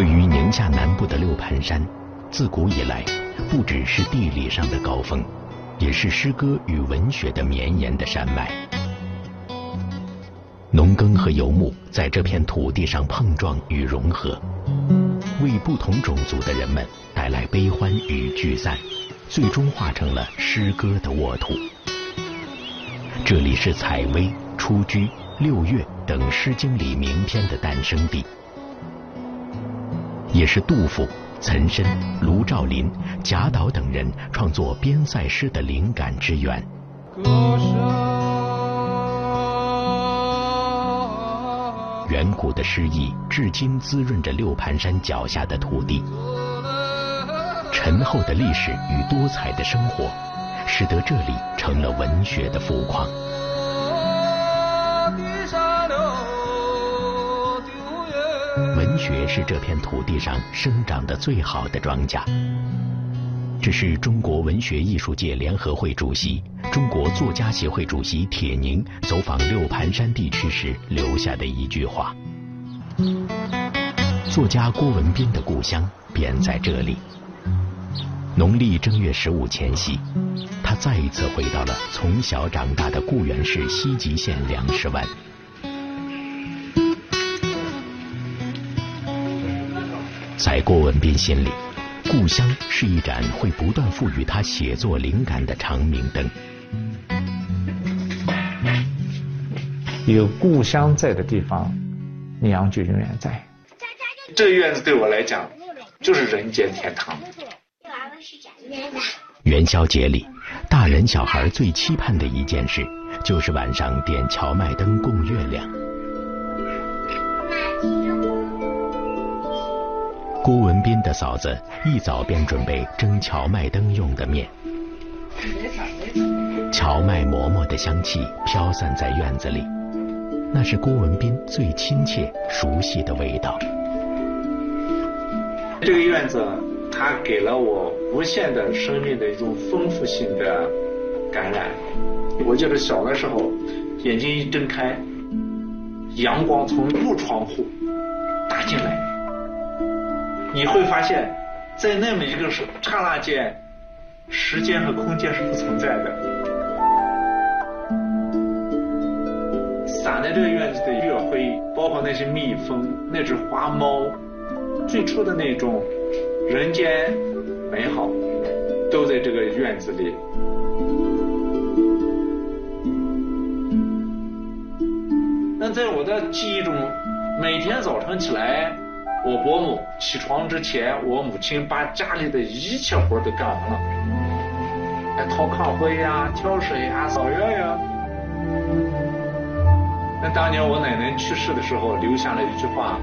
位于宁夏南部的六盘山，自古以来不只是地理上的高峰，也是诗歌与文学的绵延的山脉。农耕和游牧在这片土地上碰撞与融合，为不同种族的人们带来悲欢与聚散，最终化成了诗歌的沃土。这里是采薇、出居、六月等《诗经》里名篇的诞生地，也是杜甫、岑参、卢照邻、贾岛等人创作边塞诗的灵感之源。远古的诗意，至今滋润着六盘山脚下的土地。沉厚的历史与多彩的生活，使得这里成了文学的富矿。学是这片土地上生长的最好的庄稼。这是中国文学艺术界联合会主席、中国作家协会主席铁凝走访六盘山地区时留下的一句话。作家郭文斌的故乡便在这里。农历正月十五前夕，他再一次回到了从小长大的固原市西吉县梁石湾。在郭文斌心里。故乡是一盏会不断赋予他写作灵感的长明灯。有故乡在的地方，娘就永远在。这个院子对我来讲，就是人间天堂。元宵节里，大人小孩最期盼的一件事，就是晚上点荞麦灯供月亮。郭文斌的嫂子一早便准备蒸荞麦灯用的面，荞麦馍馍的香气飘散在院子里，那是郭文斌最亲切熟悉的味道。这个院子，它给了我无限的生命的一种丰富性的感染。我记得小的时候，眼睛一睁开，阳光从木窗户。你会发现，在那么一个刹那间，时间和空间是不存在的。洒在这个院子的月辉，包括那些蜜蜂、那只花猫，最初的那种人间美好，都在这个院子里。那在我的记忆中，每天早晨起来。我伯母起床之前，我母亲把家里的一切活都干完了，还掏炕灰呀、挑水呀、扫院呀。那当年我奶奶去世的时候，留下了一句话，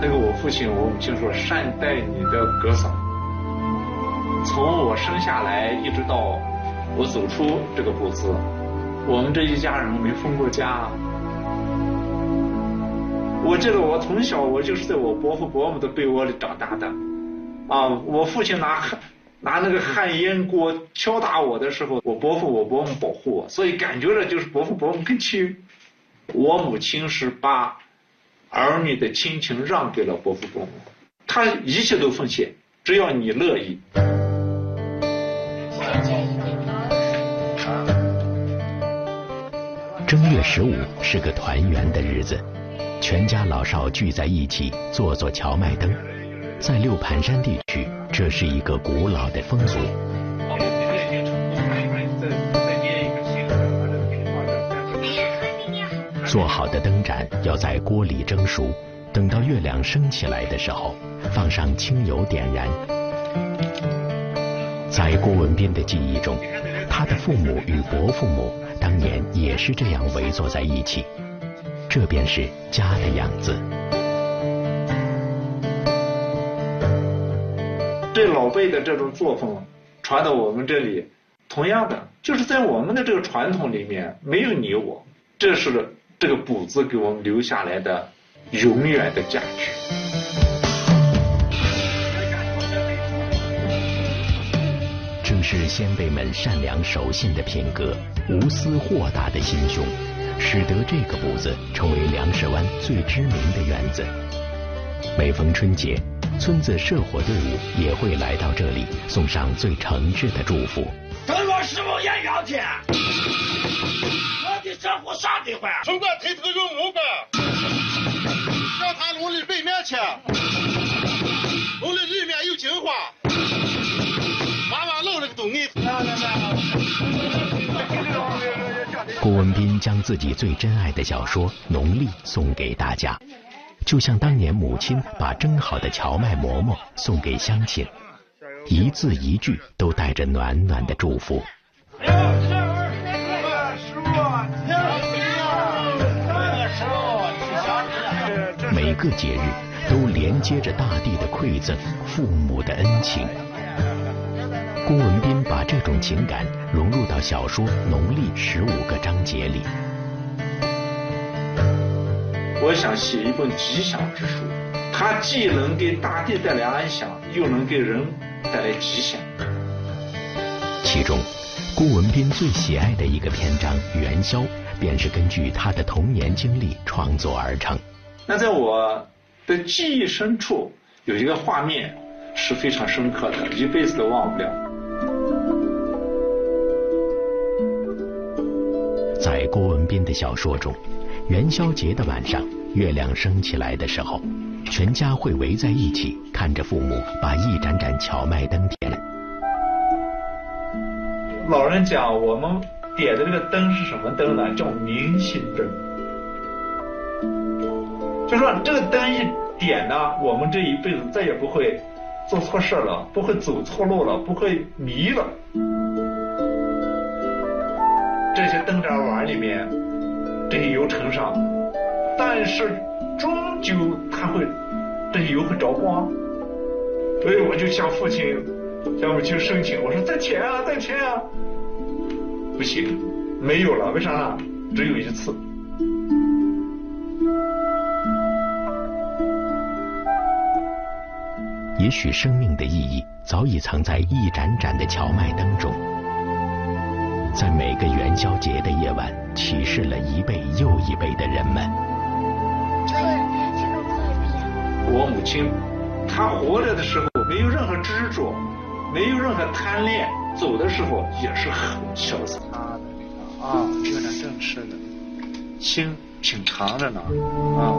那个我父亲、我母亲说：“善待你的哥嫂。”从我生下来一直到我走出这个步子，我们这一家人没分过家。我记得我从小我就是在我伯父伯母的被窝里长大的，啊，我父亲拿汗拿那个旱烟锅敲打我的时候，我伯父我伯母保护我，所以感觉着就是伯父伯母更亲。我母亲是把儿女的亲情让给了伯父伯母，他一切都奉献，只要你乐意。正月十五是个团圆的日子。全家老少聚在一起做做荞麦灯，在六盘山地区，这是一个古老的风俗。做好的灯盏要在锅里蒸熟，等到月亮升起来的时候，放上清油点燃。在郭文斌的记忆中，他的父母与伯父母当年也是这样围坐在一起。这便是家的样子。这老辈的这种作风传到我们这里，同样的，就是在我们的这个传统里面没有你我，这是这个补子给我们留下来的永远的价值。正是先辈们善良守信的品格，无私豁达的心胸。使得这个堡子成为粮食湾最知名的园子。每逢春节，村子社火队伍也会来到这里，送上最诚挚的祝福。等我师傅演两天，我的生活啥地方？从那抬头有目光，郭文斌将自己最珍爱的小说《农历》送给大家，就像当年母亲把蒸好的荞麦馍馍送给乡亲，一字一句都带着暖暖的祝福。每个节日都连接着大地的馈赠、父母的恩情。郭文斌把这种情感融入到小说《农历十五个章节》里。我想写一本吉祥之书，它既能给大地带来安详，又能给人带来吉祥。其中，郭文斌最喜爱的一个篇章《元宵》，便是根据他的童年经历创作而成。那在我的记忆深处，有一个画面是非常深刻的，一辈子都忘不了。在郭文斌的小说中，元宵节的晚上，月亮升起来的时候，全家会围在一起，看着父母把一盏盏荞麦灯点燃。老人讲，我们点的这个灯是什么灯呢？叫明心灯。就说这个灯一点呢，我们这一辈子再也不会做错事了，不会走错路了，不会迷了。这些灯盏碗里面，这些油盛上，但是终究它会，这些油会着光。所以我就向父亲、向母亲申请，我说再添啊，再添啊，不行，没有了，为啥呢？只有一次。也许生命的意义早已藏在一盏盏的荞麦灯中。在每个元宵节的夜晚，启示了一辈又一辈的人们。我母亲，她活着的时候没有任何执着，没有任何贪恋，走的时候也是很潇洒。他的啊，月亮正吃的，心挺长着呢啊，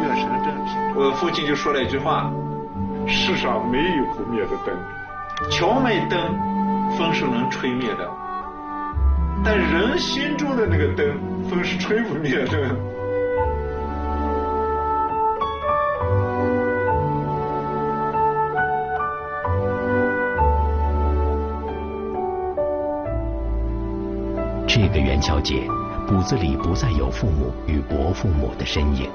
月神正平。我父亲就说了一句话：世上没有不灭的灯，荞麦灯风是能吹灭的。但人心中的那个灯，风是吹不灭的。这个元宵节，骨子里不再有父母与伯父母的身影，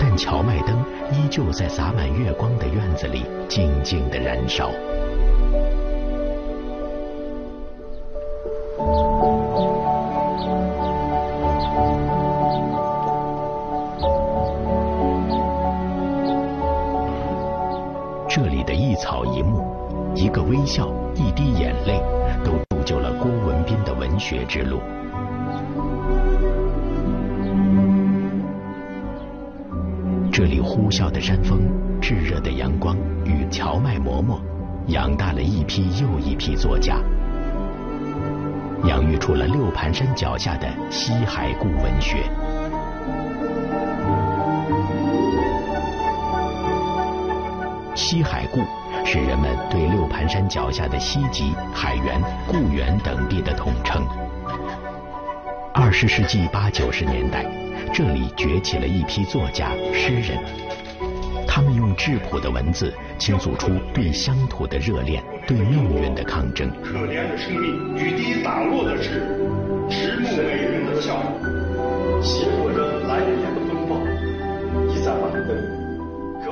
但荞麦灯依旧在洒满月光的院子里静静的燃烧。一个微笑，一滴眼泪，都铸就了郭文斌的文学之路。这里呼啸的山峰、炙热的阳光与荞麦馍馍，养大了一批又一批作家，养育出了六盘山脚下的西海固文学。西海固。是人们对六盘山脚下的西极、海原、固原等地的统称。二十世纪八九十年代，这里崛起了一批作家、诗人，他们用质朴的文字倾诉出对乡土的热恋、对命运的抗争。可怜的生命，雨滴打落的是迟暮美人的笑，写过着来年的风暴。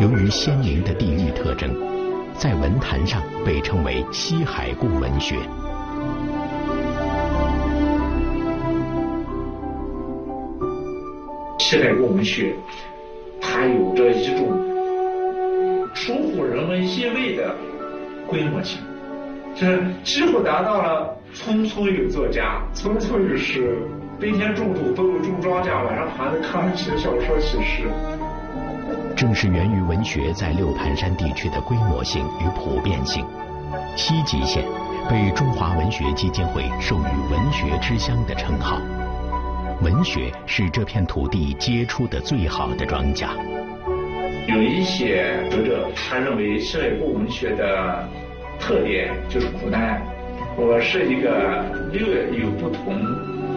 由于鲜明的地域特征。在文坛上被称为西海固文学。西海固文学，它有着一种出乎人们意味的规模性，就是几乎达到了村村有作家，村村有诗，白天种土都有种庄稼，晚上盘着炕写小说写诗。正是源于文学在六盘山地区的规模性与普遍性，西吉县被中华文学基金会授予“文学之乡”的称号。文学是这片土地结出的最好的庄稼。有一些学者他认为西北部文学的特点就是苦难。我是一个略有不同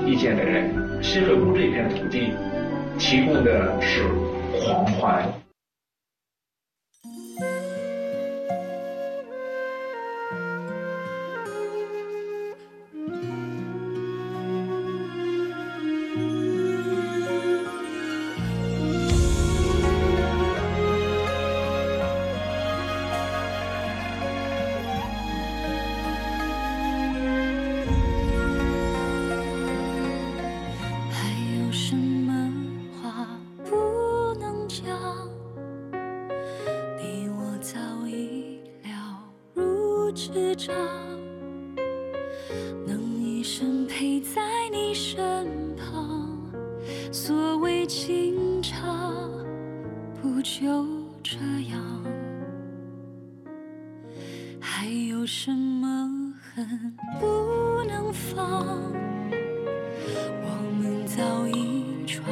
意见的人。西北部这片土地提供的是狂欢。不就这样还有什么恨不能放？我们早已闯